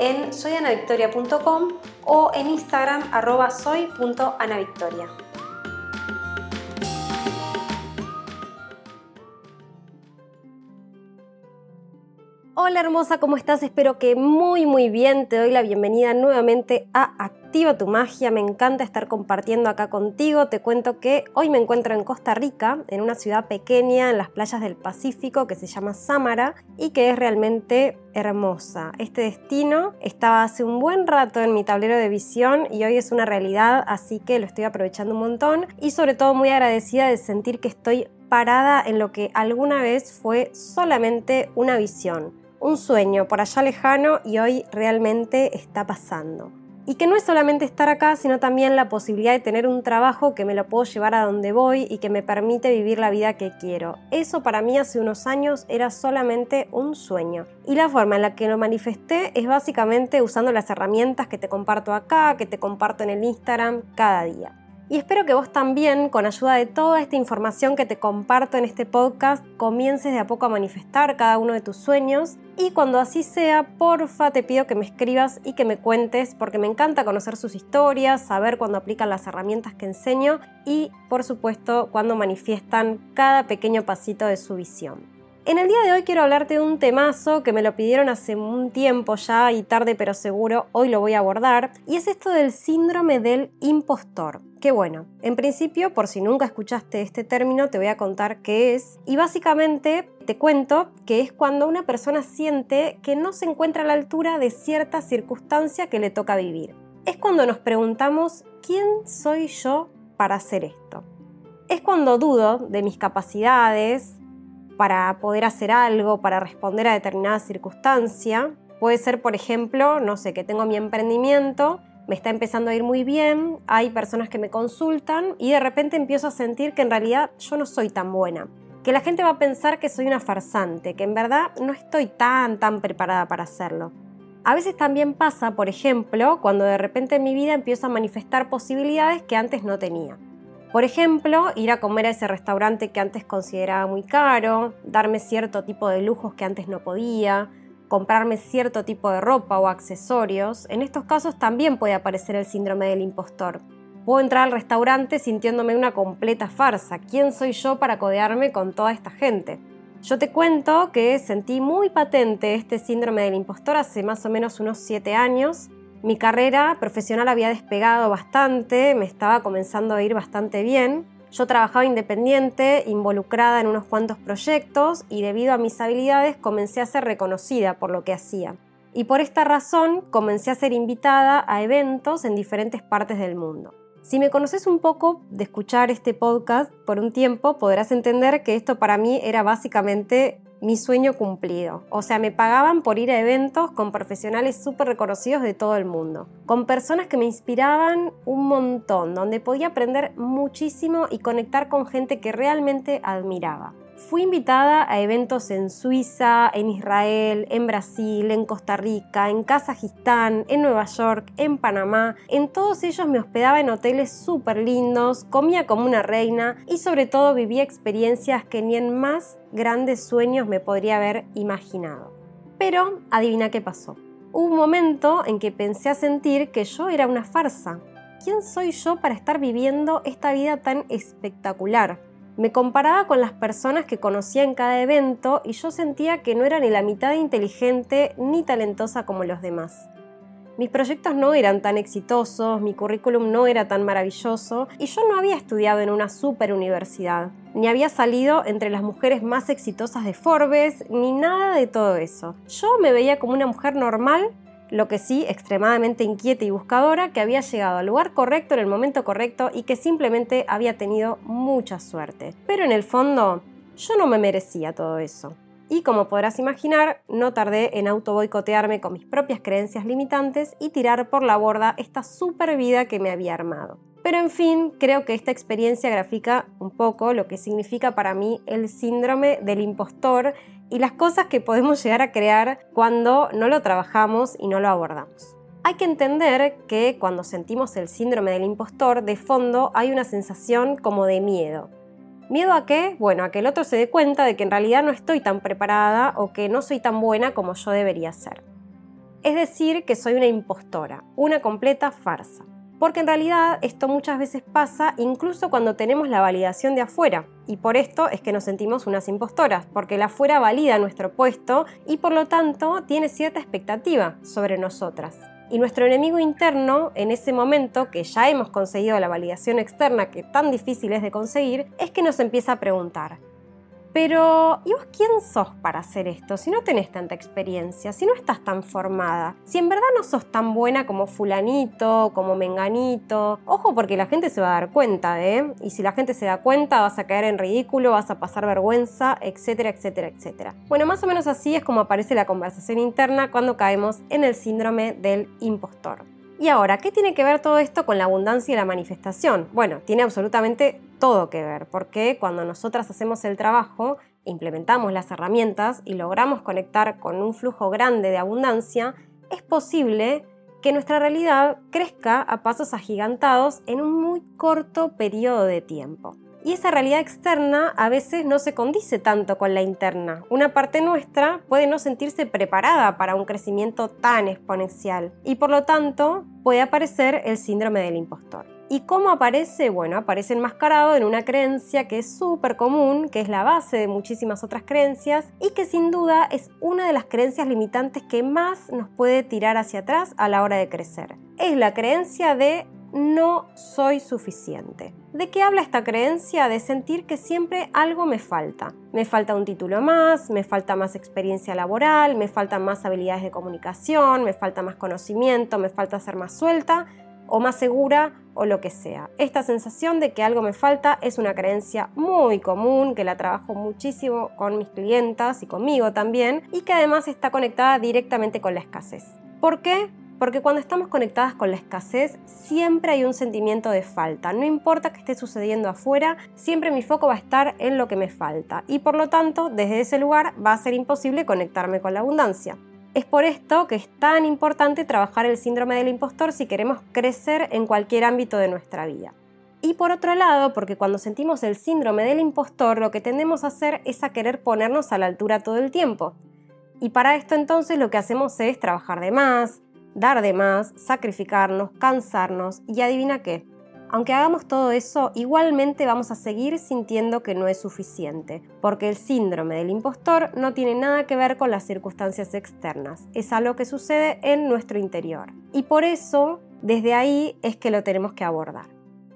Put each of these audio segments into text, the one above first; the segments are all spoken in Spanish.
en soyanavictoria.com o en Instagram arroba soy.anavictoria. Hola hermosa, ¿cómo estás? Espero que muy muy bien. Te doy la bienvenida nuevamente a Activa tu magia. Me encanta estar compartiendo acá contigo. Te cuento que hoy me encuentro en Costa Rica, en una ciudad pequeña en las playas del Pacífico que se llama Samara y que es realmente hermosa. Este destino estaba hace un buen rato en mi tablero de visión y hoy es una realidad, así que lo estoy aprovechando un montón y sobre todo muy agradecida de sentir que estoy parada en lo que alguna vez fue solamente una visión un sueño por allá lejano y hoy realmente está pasando. Y que no es solamente estar acá, sino también la posibilidad de tener un trabajo que me lo puedo llevar a donde voy y que me permite vivir la vida que quiero. Eso para mí hace unos años era solamente un sueño. Y la forma en la que lo manifesté es básicamente usando las herramientas que te comparto acá, que te comparto en el Instagram cada día. Y espero que vos también, con ayuda de toda esta información que te comparto en este podcast, comiences de a poco a manifestar cada uno de tus sueños. Y cuando así sea, porfa, te pido que me escribas y que me cuentes, porque me encanta conocer sus historias, saber cuándo aplican las herramientas que enseño y, por supuesto, cuando manifiestan cada pequeño pasito de su visión. En el día de hoy quiero hablarte de un temazo que me lo pidieron hace un tiempo ya y tarde pero seguro, hoy lo voy a abordar, y es esto del síndrome del impostor. Que bueno, en principio, por si nunca escuchaste este término, te voy a contar qué es. Y básicamente te cuento que es cuando una persona siente que no se encuentra a la altura de cierta circunstancia que le toca vivir. Es cuando nos preguntamos, ¿quién soy yo para hacer esto? Es cuando dudo de mis capacidades, para poder hacer algo, para responder a determinada circunstancia. Puede ser, por ejemplo, no sé, que tengo mi emprendimiento, me está empezando a ir muy bien, hay personas que me consultan y de repente empiezo a sentir que en realidad yo no soy tan buena. Que la gente va a pensar que soy una farsante, que en verdad no estoy tan, tan preparada para hacerlo. A veces también pasa, por ejemplo, cuando de repente en mi vida empiezo a manifestar posibilidades que antes no tenía. Por ejemplo, ir a comer a ese restaurante que antes consideraba muy caro, darme cierto tipo de lujos que antes no podía, comprarme cierto tipo de ropa o accesorios. En estos casos también puede aparecer el síndrome del impostor. Puedo entrar al restaurante sintiéndome una completa farsa. ¿Quién soy yo para codearme con toda esta gente? Yo te cuento que sentí muy patente este síndrome del impostor hace más o menos unos 7 años mi carrera profesional había despegado bastante, me estaba comenzando a ir bastante bien. Yo trabajaba independiente, involucrada en unos cuantos proyectos y debido a mis habilidades comencé a ser reconocida por lo que hacía. Y por esta razón comencé a ser invitada a eventos en diferentes partes del mundo. Si me conoces un poco de escuchar este podcast por un tiempo, podrás entender que esto para mí era básicamente mi sueño cumplido. O sea, me pagaban por ir a eventos con profesionales súper reconocidos de todo el mundo, con personas que me inspiraban un montón, donde podía aprender muchísimo y conectar con gente que realmente admiraba. Fui invitada a eventos en Suiza, en Israel, en Brasil, en Costa Rica, en Kazajistán, en Nueva York, en Panamá. En todos ellos me hospedaba en hoteles súper lindos, comía como una reina y sobre todo vivía experiencias que ni en más grandes sueños me podría haber imaginado. Pero adivina qué pasó. Hubo un momento en que pensé a sentir que yo era una farsa. ¿Quién soy yo para estar viviendo esta vida tan espectacular? Me comparaba con las personas que conocía en cada evento y yo sentía que no era ni la mitad inteligente ni talentosa como los demás. Mis proyectos no eran tan exitosos, mi currículum no era tan maravilloso y yo no había estudiado en una super universidad, ni había salido entre las mujeres más exitosas de Forbes, ni nada de todo eso. Yo me veía como una mujer normal lo que sí extremadamente inquieta y buscadora, que había llegado al lugar correcto en el momento correcto y que simplemente había tenido mucha suerte. Pero en el fondo, yo no me merecía todo eso. Y como podrás imaginar, no tardé en auto boicotearme con mis propias creencias limitantes y tirar por la borda esta super vida que me había armado. Pero en fin, creo que esta experiencia grafica un poco lo que significa para mí el síndrome del impostor y las cosas que podemos llegar a crear cuando no lo trabajamos y no lo abordamos. Hay que entender que cuando sentimos el síndrome del impostor, de fondo hay una sensación como de miedo. ¿Miedo a qué? Bueno, a que el otro se dé cuenta de que en realidad no estoy tan preparada o que no soy tan buena como yo debería ser. Es decir, que soy una impostora, una completa farsa. Porque en realidad esto muchas veces pasa incluso cuando tenemos la validación de afuera. Y por esto es que nos sentimos unas impostoras, porque el afuera valida nuestro puesto y por lo tanto tiene cierta expectativa sobre nosotras. Y nuestro enemigo interno, en ese momento que ya hemos conseguido la validación externa que tan difícil es de conseguir, es que nos empieza a preguntar, pero, ¿y vos quién sos para hacer esto? Si no tenés tanta experiencia, si no estás tan formada, si en verdad no sos tan buena como fulanito, como menganito. Ojo porque la gente se va a dar cuenta, ¿eh? Y si la gente se da cuenta, vas a caer en ridículo, vas a pasar vergüenza, etcétera, etcétera, etcétera. Bueno, más o menos así es como aparece la conversación interna cuando caemos en el síndrome del impostor. Y ahora, ¿qué tiene que ver todo esto con la abundancia y la manifestación? Bueno, tiene absolutamente todo que ver, porque cuando nosotras hacemos el trabajo, implementamos las herramientas y logramos conectar con un flujo grande de abundancia, es posible que nuestra realidad crezca a pasos agigantados en un muy corto periodo de tiempo. Y esa realidad externa a veces no se condice tanto con la interna. Una parte nuestra puede no sentirse preparada para un crecimiento tan exponencial y por lo tanto puede aparecer el síndrome del impostor. ¿Y cómo aparece? Bueno, aparece enmascarado en una creencia que es súper común, que es la base de muchísimas otras creencias y que sin duda es una de las creencias limitantes que más nos puede tirar hacia atrás a la hora de crecer. Es la creencia de no soy suficiente. ¿De qué habla esta creencia? De sentir que siempre algo me falta. Me falta un título más, me falta más experiencia laboral, me faltan más habilidades de comunicación, me falta más conocimiento, me falta ser más suelta o más segura o lo que sea. Esta sensación de que algo me falta es una creencia muy común que la trabajo muchísimo con mis clientas y conmigo también y que además está conectada directamente con la escasez. ¿Por qué? Porque cuando estamos conectadas con la escasez, siempre hay un sentimiento de falta. No importa qué esté sucediendo afuera, siempre mi foco va a estar en lo que me falta. Y por lo tanto, desde ese lugar va a ser imposible conectarme con la abundancia. Es por esto que es tan importante trabajar el síndrome del impostor si queremos crecer en cualquier ámbito de nuestra vida. Y por otro lado, porque cuando sentimos el síndrome del impostor, lo que tendemos a hacer es a querer ponernos a la altura todo el tiempo. Y para esto entonces lo que hacemos es trabajar de más, dar de más, sacrificarnos, cansarnos y adivina qué. Aunque hagamos todo eso, igualmente vamos a seguir sintiendo que no es suficiente, porque el síndrome del impostor no tiene nada que ver con las circunstancias externas, es algo que sucede en nuestro interior. Y por eso, desde ahí es que lo tenemos que abordar.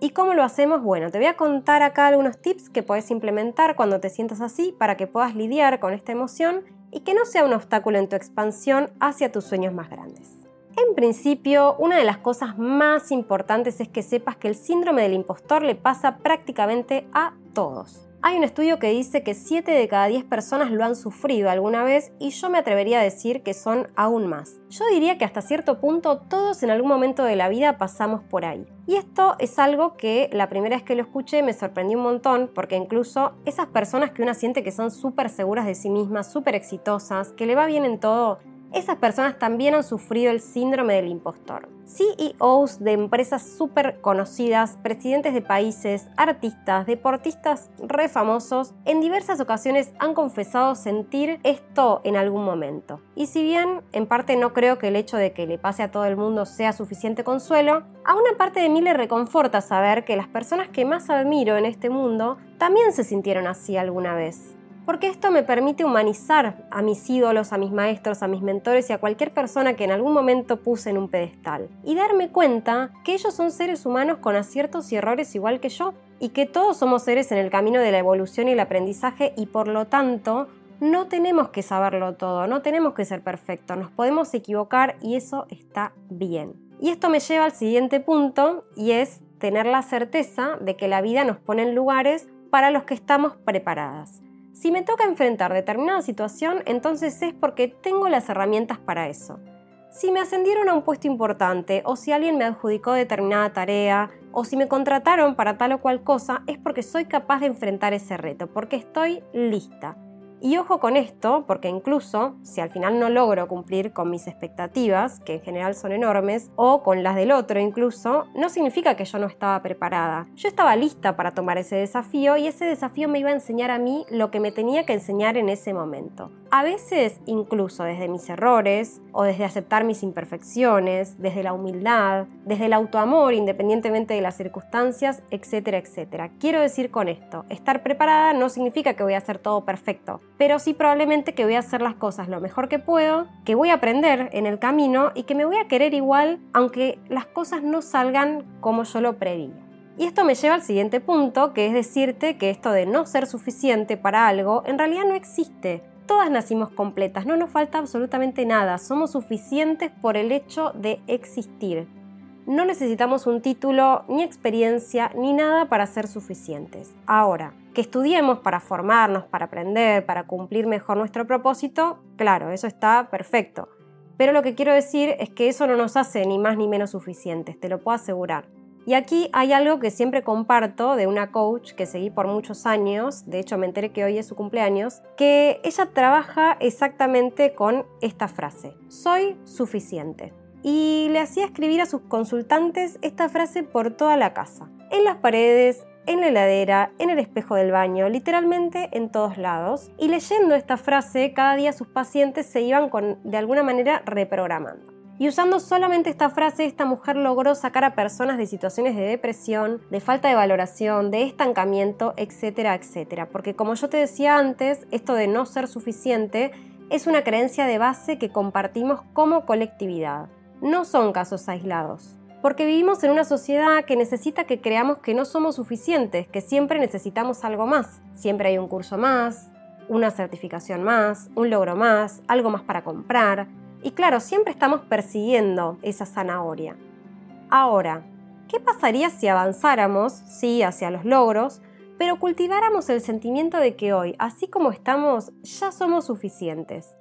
¿Y cómo lo hacemos? Bueno, te voy a contar acá algunos tips que puedes implementar cuando te sientas así para que puedas lidiar con esta emoción y que no sea un obstáculo en tu expansión hacia tus sueños más grandes. En principio, una de las cosas más importantes es que sepas que el síndrome del impostor le pasa prácticamente a todos. Hay un estudio que dice que 7 de cada 10 personas lo han sufrido alguna vez y yo me atrevería a decir que son aún más. Yo diría que hasta cierto punto todos en algún momento de la vida pasamos por ahí. Y esto es algo que la primera vez que lo escuché me sorprendió un montón porque incluso esas personas que uno siente que son súper seguras de sí mismas, súper exitosas, que le va bien en todo, esas personas también han sufrido el síndrome del impostor. CEOs de empresas súper conocidas, presidentes de países, artistas, deportistas re famosos, en diversas ocasiones han confesado sentir esto en algún momento. Y si bien en parte no creo que el hecho de que le pase a todo el mundo sea suficiente consuelo, a una parte de mí le reconforta saber que las personas que más admiro en este mundo también se sintieron así alguna vez porque esto me permite humanizar a mis ídolos, a mis maestros, a mis mentores y a cualquier persona que en algún momento puse en un pedestal. Y darme cuenta que ellos son seres humanos con aciertos y errores igual que yo, y que todos somos seres en el camino de la evolución y el aprendizaje y por lo tanto no tenemos que saberlo todo, no tenemos que ser perfectos, nos podemos equivocar y eso está bien. Y esto me lleva al siguiente punto y es tener la certeza de que la vida nos pone en lugares para los que estamos preparadas. Si me toca enfrentar determinada situación, entonces es porque tengo las herramientas para eso. Si me ascendieron a un puesto importante o si alguien me adjudicó determinada tarea, o si me contrataron para tal o cual cosa es porque soy capaz de enfrentar ese reto, porque estoy lista. Y ojo con esto, porque incluso si al final no logro cumplir con mis expectativas, que en general son enormes, o con las del otro incluso, no significa que yo no estaba preparada. Yo estaba lista para tomar ese desafío y ese desafío me iba a enseñar a mí lo que me tenía que enseñar en ese momento. A veces incluso desde mis errores o desde aceptar mis imperfecciones, desde la humildad, desde el autoamor independientemente de las circunstancias, etcétera, etcétera. Quiero decir con esto, estar preparada no significa que voy a hacer todo perfecto pero sí probablemente que voy a hacer las cosas lo mejor que puedo, que voy a aprender en el camino y que me voy a querer igual aunque las cosas no salgan como yo lo preví. Y esto me lleva al siguiente punto, que es decirte que esto de no ser suficiente para algo en realidad no existe. Todas nacimos completas, no nos falta absolutamente nada, somos suficientes por el hecho de existir. No necesitamos un título, ni experiencia, ni nada para ser suficientes. Ahora, que estudiemos para formarnos, para aprender, para cumplir mejor nuestro propósito, claro, eso está perfecto. Pero lo que quiero decir es que eso no nos hace ni más ni menos suficientes, te lo puedo asegurar. Y aquí hay algo que siempre comparto de una coach que seguí por muchos años, de hecho me enteré que hoy es su cumpleaños, que ella trabaja exactamente con esta frase, soy suficiente. Y le hacía escribir a sus consultantes esta frase por toda la casa, en las paredes, en la heladera, en el espejo del baño, literalmente en todos lados. Y leyendo esta frase, cada día sus pacientes se iban con, de alguna manera reprogramando. Y usando solamente esta frase, esta mujer logró sacar a personas de situaciones de depresión, de falta de valoración, de estancamiento, etcétera, etcétera. Porque como yo te decía antes, esto de no ser suficiente es una creencia de base que compartimos como colectividad. No son casos aislados porque vivimos en una sociedad que necesita que creamos que no somos suficientes, que siempre necesitamos algo más. Siempre hay un curso más, una certificación más, un logro más, algo más para comprar. Y claro, siempre estamos persiguiendo esa zanahoria. Ahora, ¿qué pasaría si avanzáramos, sí, hacia los logros, pero cultiváramos el sentimiento de que hoy, así como estamos, ya somos suficientes?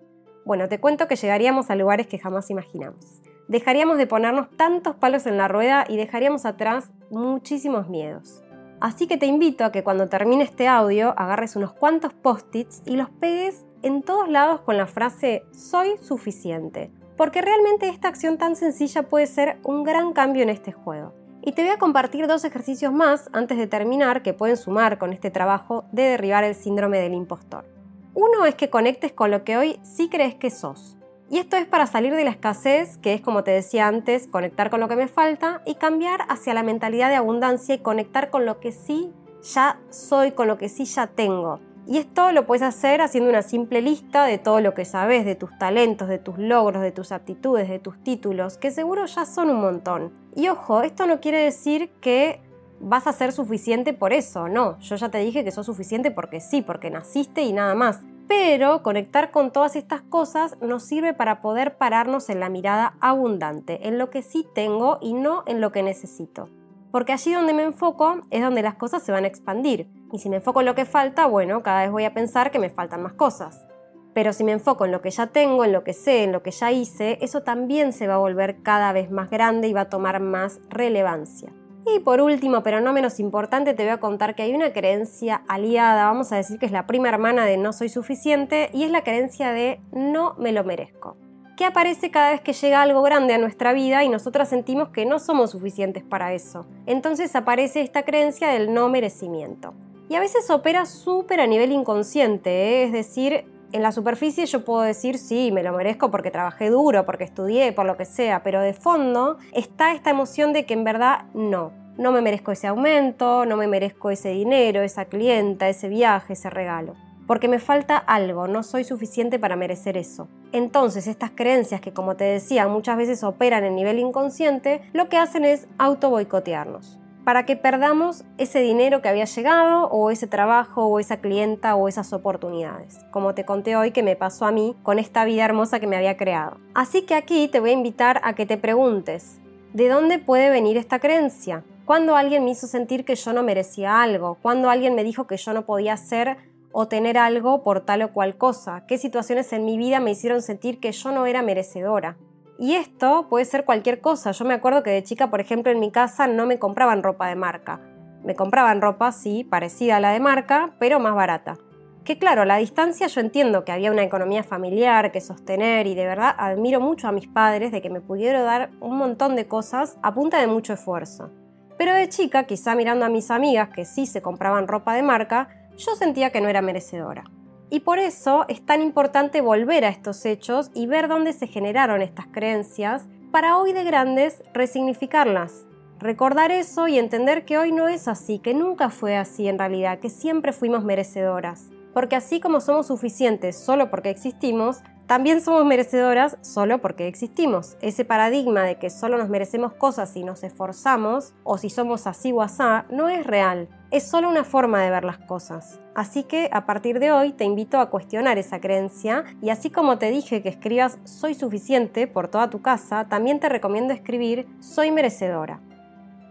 Bueno, te cuento que llegaríamos a lugares que jamás imaginamos dejaríamos de ponernos tantos palos en la rueda y dejaríamos atrás muchísimos miedos. Así que te invito a que cuando termine este audio agarres unos cuantos post-its y los pegues en todos lados con la frase soy suficiente, porque realmente esta acción tan sencilla puede ser un gran cambio en este juego. Y te voy a compartir dos ejercicios más antes de terminar que pueden sumar con este trabajo de derribar el síndrome del impostor. Uno es que conectes con lo que hoy sí crees que sos. Y esto es para salir de la escasez, que es como te decía antes, conectar con lo que me falta y cambiar hacia la mentalidad de abundancia y conectar con lo que sí ya soy, con lo que sí ya tengo. Y esto lo puedes hacer haciendo una simple lista de todo lo que sabes, de tus talentos, de tus logros, de tus aptitudes, de tus títulos, que seguro ya son un montón. Y ojo, esto no quiere decir que vas a ser suficiente por eso, no. Yo ya te dije que sos suficiente porque sí, porque naciste y nada más. Pero conectar con todas estas cosas nos sirve para poder pararnos en la mirada abundante, en lo que sí tengo y no en lo que necesito. Porque allí donde me enfoco es donde las cosas se van a expandir. Y si me enfoco en lo que falta, bueno, cada vez voy a pensar que me faltan más cosas. Pero si me enfoco en lo que ya tengo, en lo que sé, en lo que ya hice, eso también se va a volver cada vez más grande y va a tomar más relevancia. Y por último, pero no menos importante, te voy a contar que hay una creencia aliada, vamos a decir que es la prima hermana de no soy suficiente, y es la creencia de no me lo merezco, que aparece cada vez que llega algo grande a nuestra vida y nosotras sentimos que no somos suficientes para eso. Entonces aparece esta creencia del no merecimiento. Y a veces opera súper a nivel inconsciente, ¿eh? es decir, en la superficie yo puedo decir, sí, me lo merezco porque trabajé duro, porque estudié, por lo que sea, pero de fondo está esta emoción de que en verdad no. No me merezco ese aumento, no me merezco ese dinero, esa clienta, ese viaje, ese regalo. Porque me falta algo, no soy suficiente para merecer eso. Entonces estas creencias que como te decía muchas veces operan en nivel inconsciente, lo que hacen es auto boicotearnos para que perdamos ese dinero que había llegado o ese trabajo o esa clienta o esas oportunidades, como te conté hoy que me pasó a mí con esta vida hermosa que me había creado. Así que aquí te voy a invitar a que te preguntes, ¿de dónde puede venir esta creencia? ¿Cuándo alguien me hizo sentir que yo no merecía algo? ¿Cuándo alguien me dijo que yo no podía hacer o tener algo por tal o cual cosa? ¿Qué situaciones en mi vida me hicieron sentir que yo no era merecedora? Y esto puede ser cualquier cosa. Yo me acuerdo que de chica, por ejemplo, en mi casa no me compraban ropa de marca. Me compraban ropa, sí, parecida a la de marca, pero más barata. Que claro, a la distancia yo entiendo que había una economía familiar que sostener y de verdad admiro mucho a mis padres de que me pudieron dar un montón de cosas a punta de mucho esfuerzo. Pero de chica, quizá mirando a mis amigas que sí se compraban ropa de marca, yo sentía que no era merecedora. Y por eso es tan importante volver a estos hechos y ver dónde se generaron estas creencias para hoy de grandes resignificarlas. Recordar eso y entender que hoy no es así, que nunca fue así en realidad, que siempre fuimos merecedoras porque así como somos suficientes solo porque existimos, también somos merecedoras solo porque existimos. Ese paradigma de que solo nos merecemos cosas si nos esforzamos o si somos así o asá no es real. Es solo una forma de ver las cosas. Así que a partir de hoy te invito a cuestionar esa creencia y así como te dije que escribas soy suficiente por toda tu casa, también te recomiendo escribir soy merecedora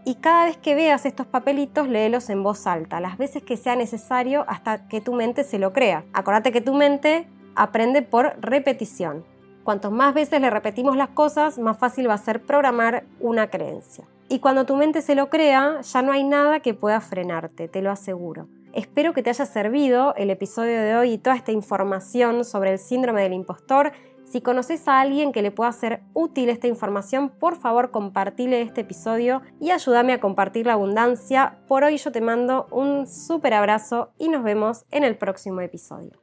y cada vez que veas estos papelitos léelos en voz alta, las veces que sea necesario hasta que tu mente se lo crea. Acordate que tu mente aprende por repetición. Cuanto más veces le repetimos las cosas, más fácil va a ser programar una creencia. Y cuando tu mente se lo crea, ya no hay nada que pueda frenarte, te lo aseguro. Espero que te haya servido el episodio de hoy y toda esta información sobre el síndrome del impostor si conoces a alguien que le pueda ser útil esta información, por favor compartile este episodio y ayúdame a compartir la abundancia. Por hoy yo te mando un súper abrazo y nos vemos en el próximo episodio.